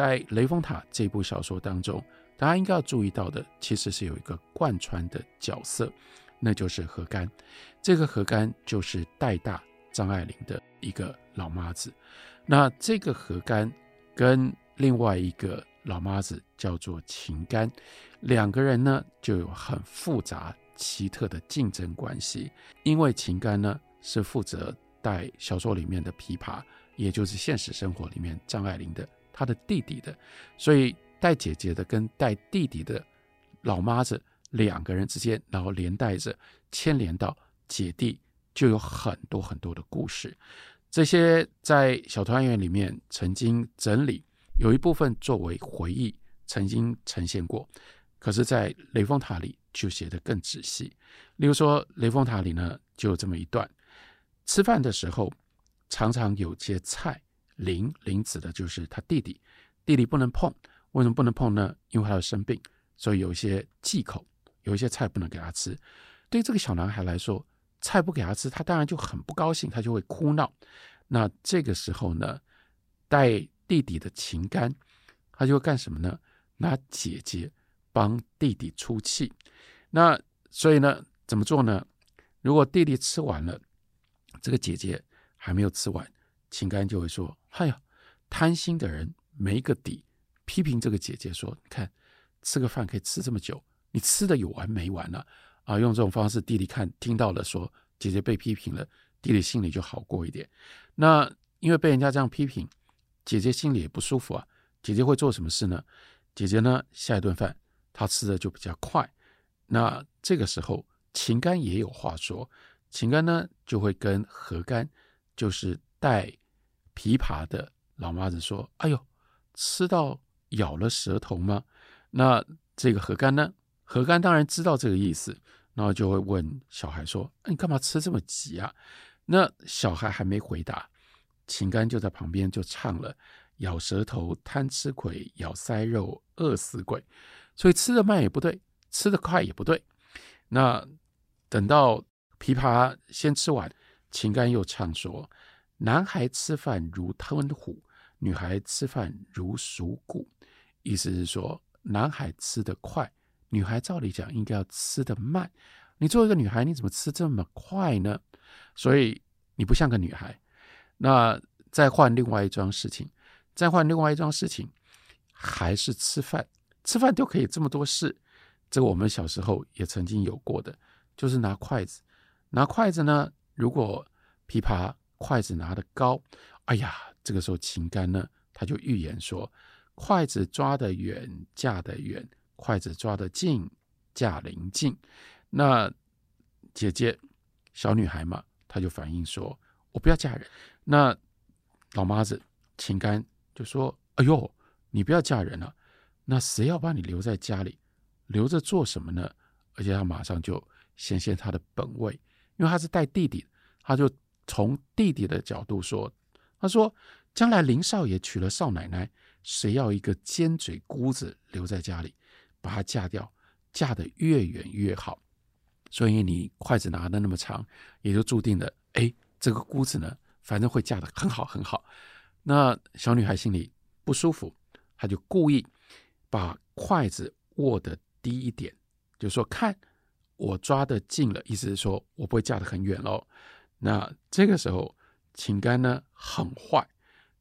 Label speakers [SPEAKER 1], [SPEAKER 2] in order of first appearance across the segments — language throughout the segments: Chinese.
[SPEAKER 1] 在《雷峰塔》这部小说当中，大家应该要注意到的，其实是有一个贯穿的角色，那就是何干。这个何干就是代大张爱玲的一个老妈子。那这个何干跟另外一个老妈子叫做秦干，两个人呢就有很复杂奇特的竞争关系。因为秦干呢是负责带小说里面的琵琶，也就是现实生活里面张爱玲的。他的弟弟的，所以带姐姐的跟带弟弟的老妈子两个人之间，然后连带着牵连到姐弟，就有很多很多的故事。这些在小团圆里面曾经整理，有一部分作为回忆曾经呈现过，可是，在雷峰塔里就写得更仔细。例如说，雷峰塔里呢就有这么一段：吃饭的时候常常有些菜。林林子的就是他弟弟，弟弟不能碰，为什么不能碰呢？因为他要生病，所以有一些忌口，有一些菜不能给他吃。对这个小男孩来说，菜不给他吃，他当然就很不高兴，他就会哭闹。那这个时候呢，带弟弟的情干，他就会干什么呢？拿姐姐帮弟弟出气。那所以呢，怎么做呢？如果弟弟吃完了，这个姐姐还没有吃完。秦干就会说：“哎呀，贪心的人没个底。”批评这个姐姐说：“你看，吃个饭可以吃这么久，你吃的有完没完呢？”啊，用这种方式，弟弟看听到了，说姐姐被批评了，弟弟心里就好过一点。那因为被人家这样批评，姐姐心里也不舒服啊。姐姐会做什么事呢？姐姐呢，下一顿饭她吃的就比较快。那这个时候，秦干也有话说，秦干呢就会跟何干，就是带。琵琶的老妈子说：“哎呦，吃到咬了舌头吗？”那这个何干呢？何干当然知道这个意思，然后就会问小孩说：“你干嘛吃这么急啊？”那小孩还没回答，秦干就在旁边就唱了：“咬舌头贪吃鬼，咬腮肉饿死鬼。”所以吃得慢也不对，吃得快也不对。那等到琵琶先吃完，秦干又唱说。男孩吃饭如吞虎，女孩吃饭如数谷。意思是说，男孩吃得快，女孩照理讲应该要吃得慢。你作为一个女孩，你怎么吃这么快呢？所以你不像个女孩。那再换另外一桩事情，再换另外一桩事情，还是吃饭，吃饭都可以这么多事。这个我们小时候也曾经有过的，就是拿筷子，拿筷子呢，如果琵琶。筷子拿得高，哎呀，这个时候秦干呢，他就预言说：筷子抓得远，嫁得远；筷子抓得近，嫁邻近。那姐姐小女孩嘛，她就反映说：我不要嫁人。那老妈子秦干就说：哎呦，你不要嫁人了，那谁要把你留在家里？留着做什么呢？而且他马上就显现他的本位，因为他是带弟弟，他就。从弟弟的角度说，他说：“将来林少爷娶了少奶奶，谁要一个尖嘴姑子留在家里，把她嫁掉，嫁得越远越好。所以你筷子拿得那么长，也就注定了，哎，这个姑子呢，反正会嫁得很好很好。那小女孩心里不舒服，她就故意把筷子握得低一点，就说：看我抓得近了，意思是说我不会嫁得很远喽。”那这个时候，秦干呢很坏，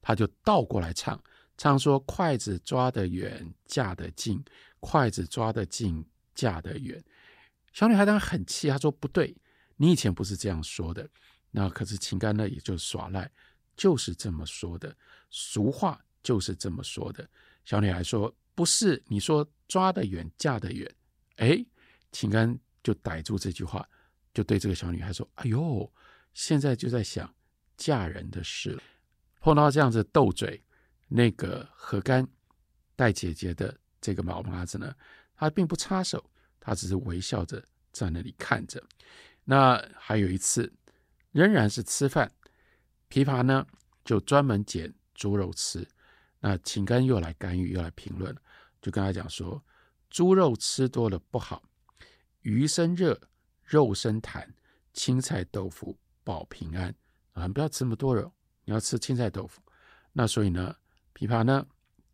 [SPEAKER 1] 他就倒过来唱，唱说：“筷子抓得远，嫁得近；筷子抓得近，嫁得远。”小女孩当然很气，她说：“不对，你以前不是这样说的。”那可是秦干呢，也就耍赖，就是这么说的，俗话就是这么说的。小女孩说：“不是，你说抓得远，嫁得远。”哎，秦干就逮住这句话，就对这个小女孩说：“哎呦！”现在就在想嫁人的事了，碰到这样子斗嘴，那个何干带姐姐的这个老妈子呢，他并不插手，他只是微笑着在那里看着。那还有一次，仍然是吃饭，琵琶呢就专门捡猪肉吃。那秦干又来干预，又来评论，就跟他讲说：猪肉吃多了不好，鱼生热，肉生痰，青菜豆腐。保平安啊！不要吃那么多肉，你要吃青菜豆腐。那所以呢，琵琶呢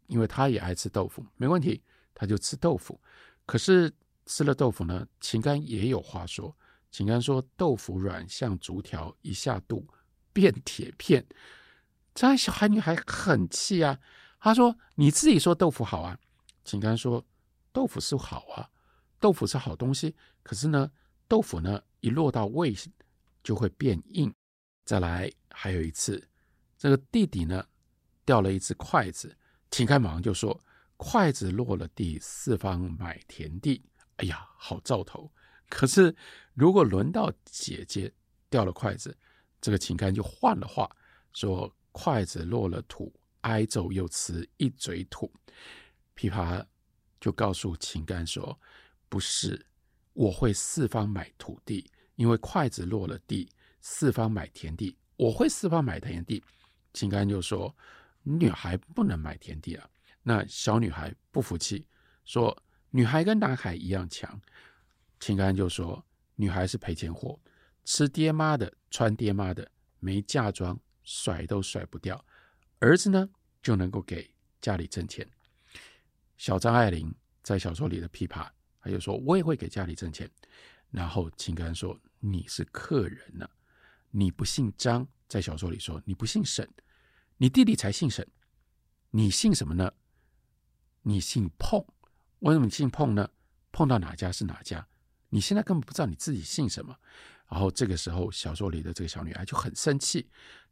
[SPEAKER 1] 因为他也爱吃豆腐，没问题，他就吃豆腐。可是吃了豆腐呢，秦刚也有话说。秦刚说：“豆腐软像竹条，一下肚变铁片。”这小孩女孩很气啊，她说：“你自己说豆腐好啊。”秦刚说：“豆腐是好啊，豆腐是好东西。可是呢，豆腐呢一落到胃就会变硬。再来，还有一次，这个弟弟呢掉了一只筷子，秦干马上就说：‘筷子落了地，四方买田地。’哎呀，好兆头。可是如果轮到姐姐掉了筷子，这个秦干就换了话说。”筷子落了土，挨揍又吃一嘴土。琵琶就告诉秦干说：“不是，我会四方买土地，因为筷子落了地，四方买田地。我会四方买田地。”秦干就说：“女孩不能买田地啊。”那小女孩不服气，说：“女孩跟男孩一样强。”秦干就说：“女孩是赔钱货，吃爹妈的，穿爹妈的，没嫁妆。”甩都甩不掉，儿子呢就能够给家里挣钱。小张爱玲在小说里的琵琶，他就说：“我也会给家里挣钱。”然后秦干说：“你是客人呢、你不姓张。”在小说里说：“你不姓沈，你弟弟才姓沈，你姓什么呢？你姓碰。为什么你姓碰呢？碰到哪家是哪家？你现在根本不知道你自己姓什么。”然后这个时候，小说里的这个小女孩就很生气。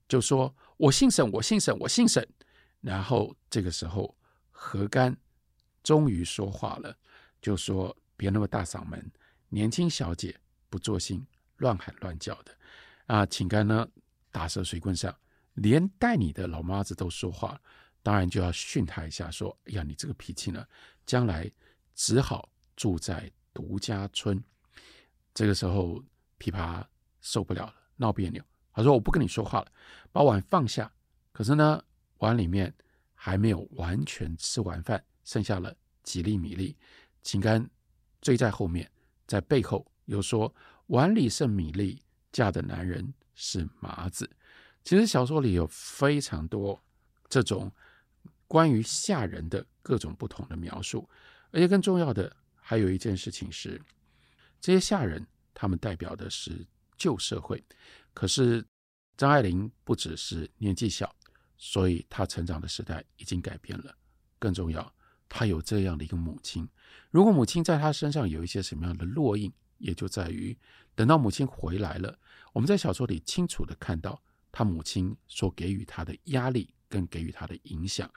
[SPEAKER 1] 就说：“我姓沈，我姓沈，我姓沈。”然后这个时候，何干终于说话了，就说：“别那么大嗓门，年轻小姐不做兴，乱喊乱叫的。”啊，秦干呢，打蛇随棍上，连带你的老妈子都说话，当然就要训他一下，说：“哎呀，你这个脾气呢，将来只好住在独家村。”这个时候，琵琶受不了了，闹别扭。他说：“我不跟你说话了，把碗放下。可是呢，碗里面还没有完全吃完饭，剩下了几粒米粒。秦干追在后面，在背后又说：‘碗里剩米粒，嫁的男人是麻子。’其实小说里有非常多这种关于下人的各种不同的描述，而且更重要的还有一件事情是，这些下人他们代表的是旧社会。”可是张爱玲不只是年纪小，所以她成长的时代已经改变了。更重要，他有这样的一个母亲。如果母亲在他身上有一些什么样的烙印，也就在于等到母亲回来了，我们在小说里清楚地看到他母亲所给予他的压力跟给予他的影响。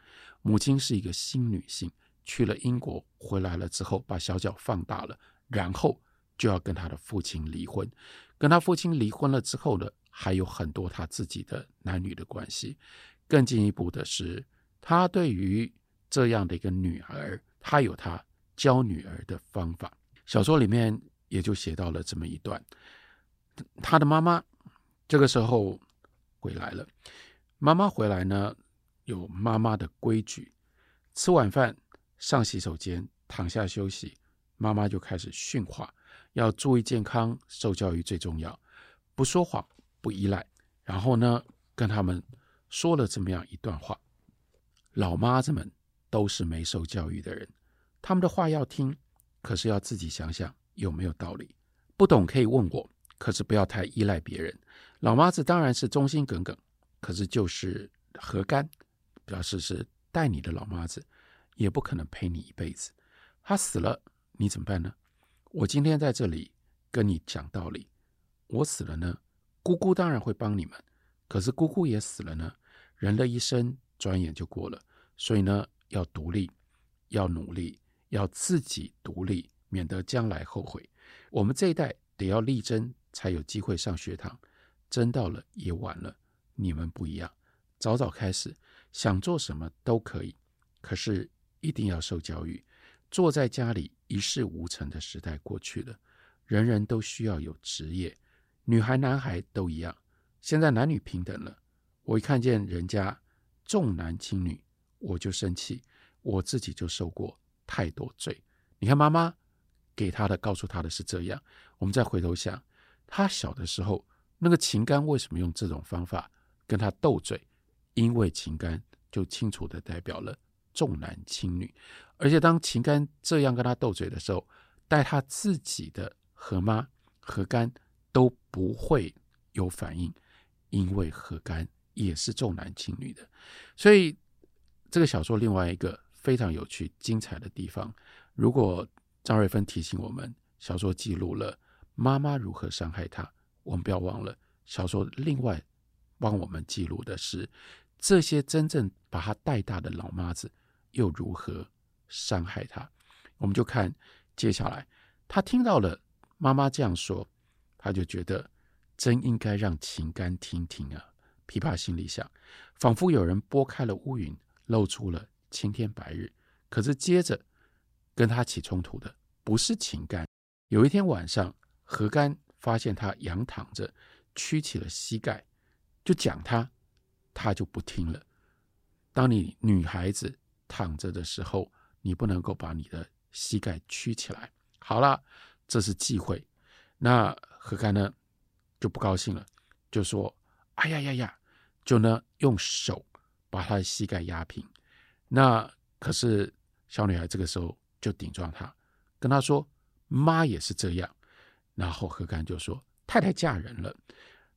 [SPEAKER 1] 母亲是一个新女性，去了英国回来了之后，把小脚放大了，然后就要跟他的父亲离婚。跟他父亲离婚了之后呢，还有很多他自己的男女的关系。更进一步的是，他对于这样的一个女儿，她有她教女儿的方法。小说里面也就写到了这么一段：她的妈妈这个时候回来了。妈妈回来呢，有妈妈的规矩，吃晚饭上洗手间躺下休息，妈妈就开始训话。要注意健康，受教育最重要，不说谎，不依赖。然后呢，跟他们说了这么样一段话：老妈子们都是没受教育的人，他们的话要听，可是要自己想想有没有道理。不懂可以问我，可是不要太依赖别人。老妈子当然是忠心耿耿，可是就是何干，表示是带你的老妈子，也不可能陪你一辈子。他死了，你怎么办呢？我今天在这里跟你讲道理，我死了呢，姑姑当然会帮你们，可是姑姑也死了呢，人的一生转眼就过了，所以呢，要独立，要努力，要自己独立，免得将来后悔。我们这一代得要力争，才有机会上学堂，争到了也晚了。你们不一样，早早开始，想做什么都可以，可是一定要受教育。坐在家里一事无成的时代过去了，人人都需要有职业，女孩男孩都一样。现在男女平等了，我一看见人家重男轻女，我就生气，我自己就受过太多罪。你看妈妈给他的，告诉他的是这样，我们再回头想，他小的时候那个秦干为什么用这种方法跟他斗嘴？因为秦干就清楚地代表了重男轻女，而且当秦干这样跟他斗嘴的时候，带他自己的何妈何干都不会有反应，因为何干也是重男轻女的。所以这个小说另外一个非常有趣精彩的地方，如果张瑞芬提醒我们，小说记录了妈妈如何伤害他，我们不要忘了，小说另外帮我们记录的是这些真正把他带大的老妈子又如何伤害他。我们就看接下来，他听到了妈妈这样说，他就觉得真应该让情干听听啊。琵琶心里想，仿佛有人拨开了乌云，露出了青天白日。可是接着。跟他起冲突的不是秦干。有一天晚上，何干发现他仰躺着，屈起了膝盖，就讲他，他就不听了。当你女孩子躺着的时候，你不能够把你的膝盖屈起来。好了，这是忌讳。那何干呢就不高兴了，就说：“哎呀呀呀！”就呢用手把他的膝盖压平。那可是小女孩这个时候。就顶撞他，跟他说：“妈也是这样。”然后何干就说：“太太嫁人了。”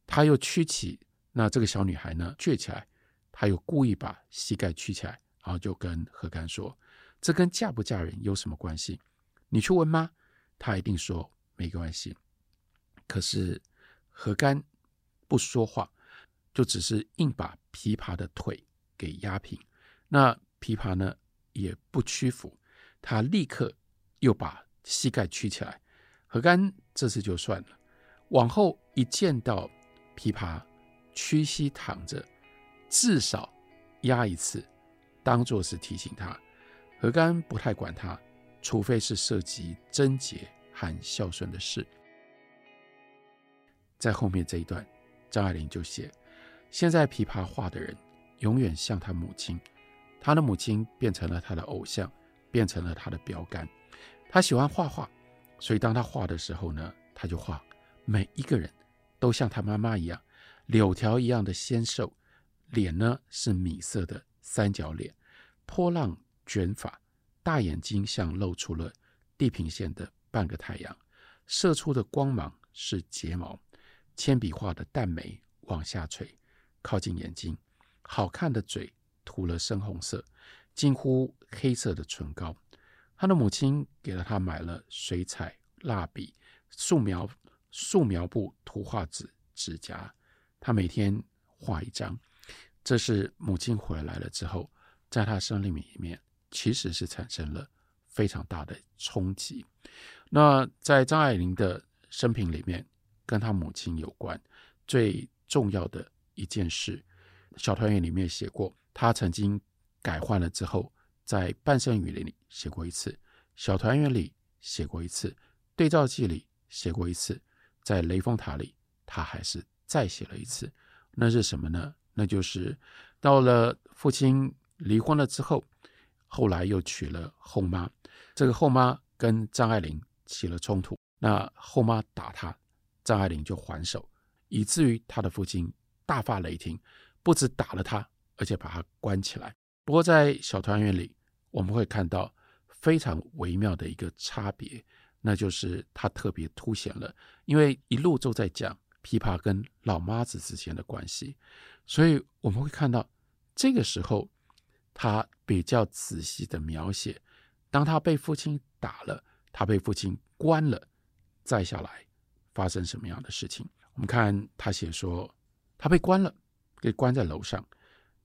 [SPEAKER 1] 他又屈起，那这个小女孩呢倔起来，他又故意把膝盖屈起来，然后就跟何干说：“这跟嫁不嫁人有什么关系？你去问妈，她一定说没关系。”可是何干不说话，就只是硬把琵琶的腿给压平。那琵琶呢也不屈服。他立刻又把膝盖屈起来，何干这次就算了。往后一见到琵琶屈膝躺着，至少压一次，当作是提醒他。何干不太管他，除非是涉及贞洁和孝顺的事。在后面这一段，张爱玲就写：现在琵琶画的人永远像他母亲，他的母亲变成了他的偶像。变成了他的标杆。他喜欢画画，所以当他画的时候呢，他就画每一个人都像他妈妈一样，柳条一样的纤瘦，脸呢是米色的三角脸，波浪卷发，大眼睛像露出了地平线的半个太阳，射出的光芒是睫毛，铅笔画的淡眉往下垂，靠近眼睛，好看的嘴涂了深红色。近乎黑色的唇膏，他的母亲给了他买了水彩、蜡笔、素描、素描布、图画纸、指甲。他每天画一张。这是母亲回来了之后，在他生命里面其实是产生了非常大的冲击。那在张爱玲的生平里面，跟他母亲有关最重要的一件事，《小团圆》里面写过，他曾经。改换了之后，在《半生雨林》里写过一次，《小团圆》里写过一次，《对照记》里写过一次，在《雷峰塔》里他还是再写了一次。那是什么呢？那就是到了父亲离婚了之后，后来又娶了后妈。这个后妈跟张爱玲起了冲突，那后妈打他，张爱玲就还手，以至于他的父亲大发雷霆，不止打了他，而且把他关起来。不过，在小团圆里，我们会看到非常微妙的一个差别，那就是他特别凸显了，因为一路都在讲琵琶跟老妈子之间的关系，所以我们会看到这个时候他比较仔细的描写，当他被父亲打了，他被父亲关了，再下来发生什么样的事情？我们看他写说，他被关了，给关在楼上，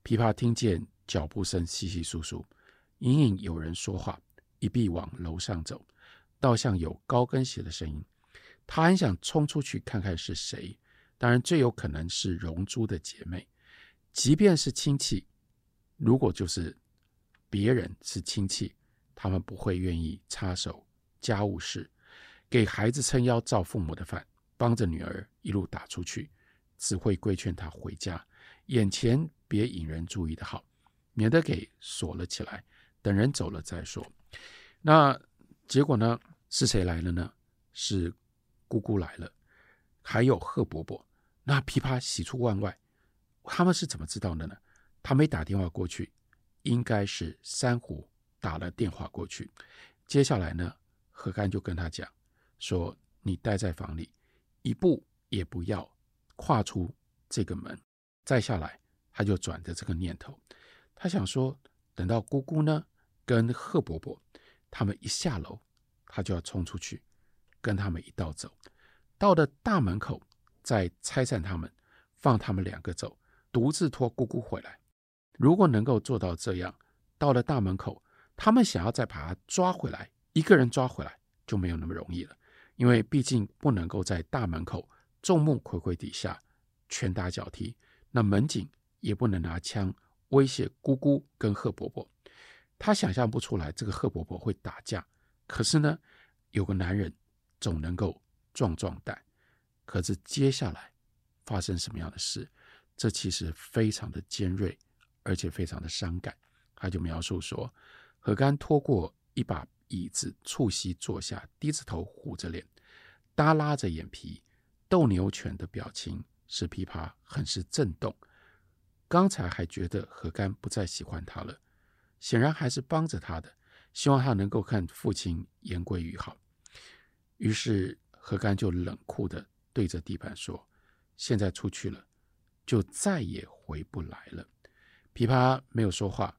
[SPEAKER 1] 琵琶听见。脚步声稀稀疏疏，隐隐有人说话，一臂往楼上走，倒像有高跟鞋的声音。他很想冲出去看看是谁，当然最有可能是荣珠的姐妹。即便是亲戚，如果就是别人是亲戚，他们不会愿意插手家务事，给孩子撑腰照父母的饭，帮着女儿一路打出去，只会规劝她回家，眼前别引人注意的好。免得给锁了起来，等人走了再说。那结果呢？是谁来了呢？是姑姑来了，还有贺伯伯。那琵琶喜出望外，他们是怎么知道的呢？他没打电话过去，应该是珊瑚打了电话过去。接下来呢，何干就跟他讲说：“你待在房里，一步也不要跨出这个门。”再下来，他就转着这个念头，他想说，等到姑姑呢跟贺伯伯他们一下楼，他就要冲出去，跟他们一道走，到了大门口再拆散他们，放他们两个走，独自拖姑姑回来。如果能够做到这样，到了大门口，他们想要再把他抓回来，一个人抓回来就没有那么容易了，因为毕竟不能够在大门口众目睽睽底下拳打脚踢。那门警也不能拿枪威胁姑姑跟贺伯伯，他想象不出来这个贺伯伯会打架。可是呢，有个男人总能够壮壮胆。可是接下来发生什么样的事，这其实非常的尖锐，而且非常的伤感。他就描述说，何干拖过一把椅子，促膝坐下，低着头，虎着脸，耷拉着眼皮，斗牛犬的表情。使琵琶很是震动。刚才还觉得何干不再喜欢他了，显然还是帮着他的，希望他能够看父亲言归于好。于是何干就冷酷的对着地板说：“现在出去了，就再也回不来了。”琵琶没有说话。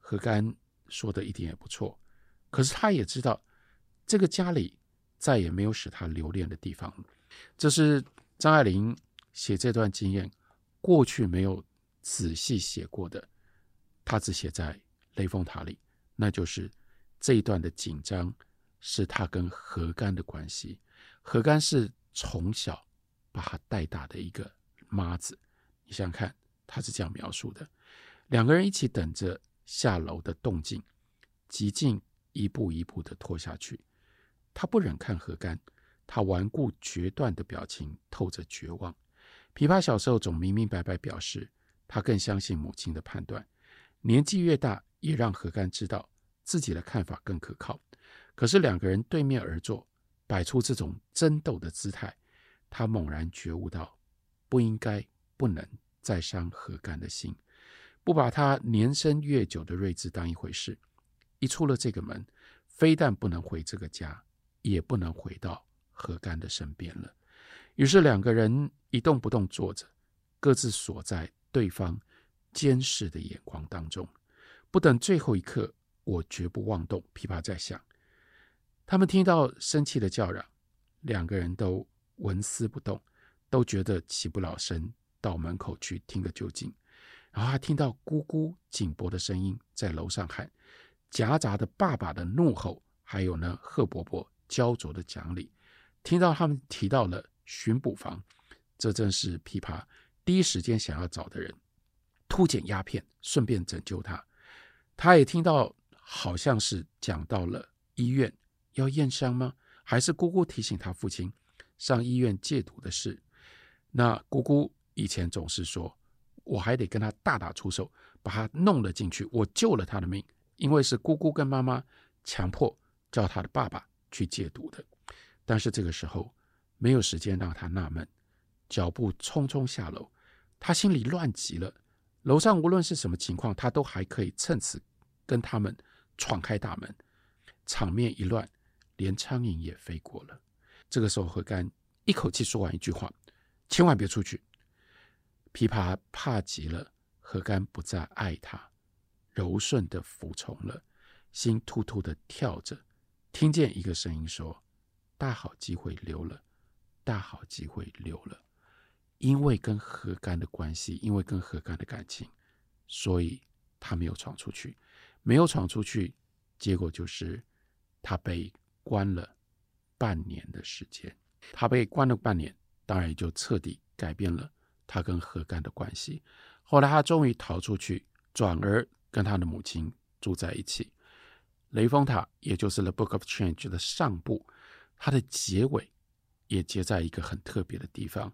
[SPEAKER 1] 何干说的一点也不错，可是他也知道这个家里再也没有使他留恋的地方了。这是张爱玲。写这段经验，过去没有仔细写过的，他只写在《雷峰塔》里。那就是这一段的紧张，是他跟何干的关系。何干是从小把他带大的一个妈子，你想想看，他是这样描述的：两个人一起等着下楼的动静，几近一步一步的拖下去。他不忍看何干，他顽固决断的表情透着绝望。琵琶小时候总明明白白表示，他更相信母亲的判断。年纪越大，也让何干知道自己的看法更可靠。可是两个人对面而坐，摆出这种争斗的姿态，他猛然觉悟到，不应该、不能再伤何干的心，不把他年深月久的睿智当一回事。一出了这个门，非但不能回这个家，也不能回到何干的身边了。于是两个人一动不动坐着，各自锁在对方监视的眼光当中。不等最后一刻，我绝不妄动。琵琶在响，他们听到生气的叫嚷，两个人都纹丝不动，都觉得起不了身，到门口去听个究竟。然后还听到姑姑紧迫的声音在楼上喊，夹杂的爸爸的怒吼，还有呢贺伯伯焦灼的讲理。听到他们提到了。巡捕房，这正是琵琶第一时间想要找的人。突检鸦片，顺便拯救他。他也听到，好像是讲到了医院要验伤吗？还是姑姑提醒他父亲上医院戒毒的事？那姑姑以前总是说，我还得跟他大打出手，把他弄了进去。我救了他的命，因为是姑姑跟妈妈强迫叫他的爸爸去戒毒的。但是这个时候。没有时间让他纳闷，脚步匆匆下楼，他心里乱极了。楼上无论是什么情况，他都还可以趁此跟他们闯开大门。场面一乱，连苍蝇也飞过了。这个时候，何干一口气说完一句话：“千万别出去。”琵琶怕极了，何干不再爱他，柔顺的服从了，心突突的跳着，听见一个声音说：“大好机会溜了。”大好机会溜了，因为跟何干的关系，因为跟何干的感情，所以他没有闯出去，没有闯出去，结果就是他被关了半年的时间。他被关了半年，当然也就彻底改变了他跟何干的关系。后来他终于逃出去，转而跟他的母亲住在一起。《雷峰塔》也就是《The Book of Change》的上部，它的结尾。也结在一个很特别的地方，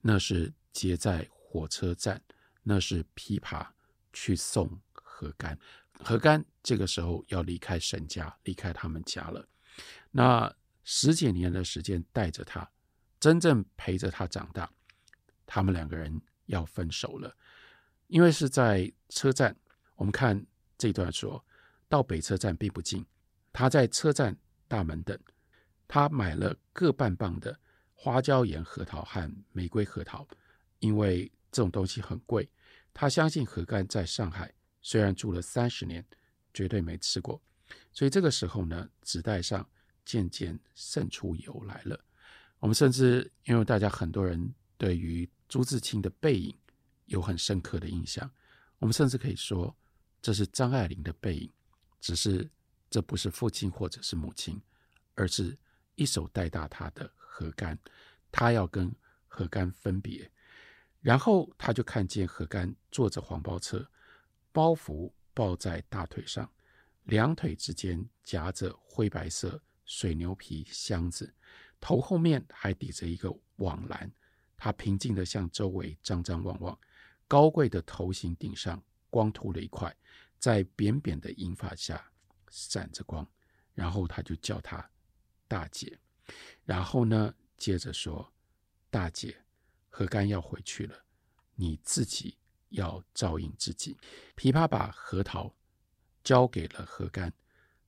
[SPEAKER 1] 那是结在火车站，那是琵琶去送何干。何干这个时候要离开沈家，离开他们家了。那十几年的时间带着他，真正陪着他长大，他们两个人要分手了，因为是在车站。我们看这段说到北车站并不近，他在车站大门等，他买了各半磅的花椒盐核桃和玫瑰核桃，因为这种东西很贵。他相信何干在上海虽然住了三十年，绝对没吃过。所以这个时候呢，纸袋上渐渐渗出油来了。我们甚至因为大家很多人对于朱自清的背影有很深刻的印象，我们甚至可以说这是张爱玲的背影，只是这不是父亲或者是母亲，而是一手带大他的何干。他要跟何干分别，然后他就看见何干坐着黄包车，包袱抱在大腿上。两腿之间夹着灰白色水牛皮箱子，头后面还抵着一个网篮。他平静地向周围张张望望，高贵的头型顶上光秃了一块，在扁扁的银发下闪着光。然后他就叫他大姐，然后呢，接着说：“大姐，何干要回去了，你自己要照应自己。”琵琶把核桃。交给了何干，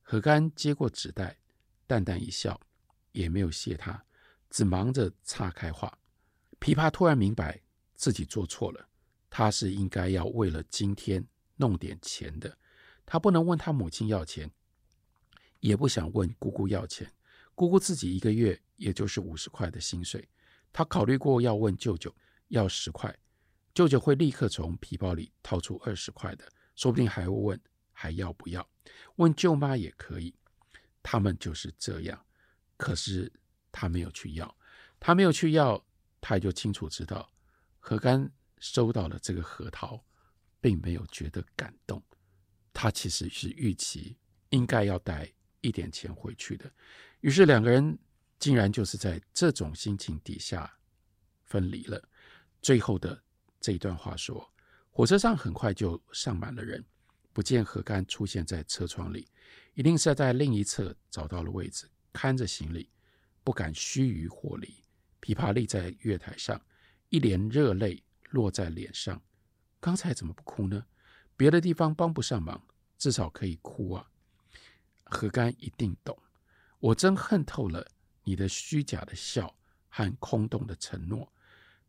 [SPEAKER 1] 何干接过纸袋，淡淡一笑，也没有谢他，只忙着岔开话。琵琶突然明白自己做错了，他是应该要为了今天弄点钱的，他不能问他母亲要钱，也不想问姑姑要钱。姑姑自己一个月也就是五十块的薪水，她考虑过要问舅舅要十块，舅舅会立刻从皮包里掏出二十块的，说不定还会问。还要不要？问舅妈也可以。他们就是这样。可是他没有去要，他没有去要，他就清楚知道，何干收到了这个核桃，并没有觉得感动。他其实是预期应该要带一点钱回去的。于是两个人竟然就是在这种心情底下分离了。最后的这一段话说：火车上很快就上满了人。不见何干出现在车窗里，一定是在另一侧找到了位置，看着行李，不敢须臾火离。琵琶立在月台上，一帘热泪落在脸上。刚才怎么不哭呢？别的地方帮不上忙，至少可以哭啊！何干一定懂，我真恨透了你的虚假的笑和空洞的承诺。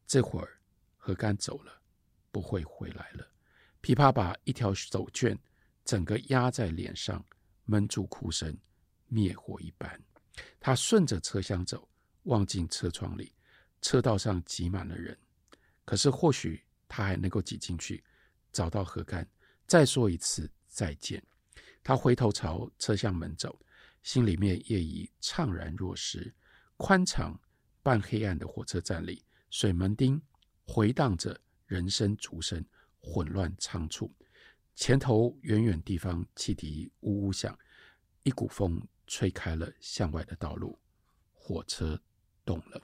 [SPEAKER 1] 这会儿何干走了，不会回来了。琵琶把一条手绢整个压在脸上，闷住哭声，灭火一般。他顺着车厢走，望进车窗里，车道上挤满了人。可是或许他还能够挤进去，找到何干，再说一次再见。他回头朝车厢门走，心里面也已怅然若失。宽敞半黑暗的火车站里，水门汀回荡着人声足声。混乱仓促，前头远远地方汽笛呜呜响，一股风吹开了向外的道路，火车动了。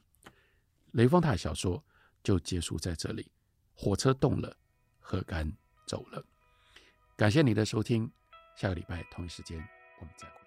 [SPEAKER 1] 雷峰塔小说就结束在这里，火车动了，何干走了。感谢你的收听，下个礼拜同一时间我们再会。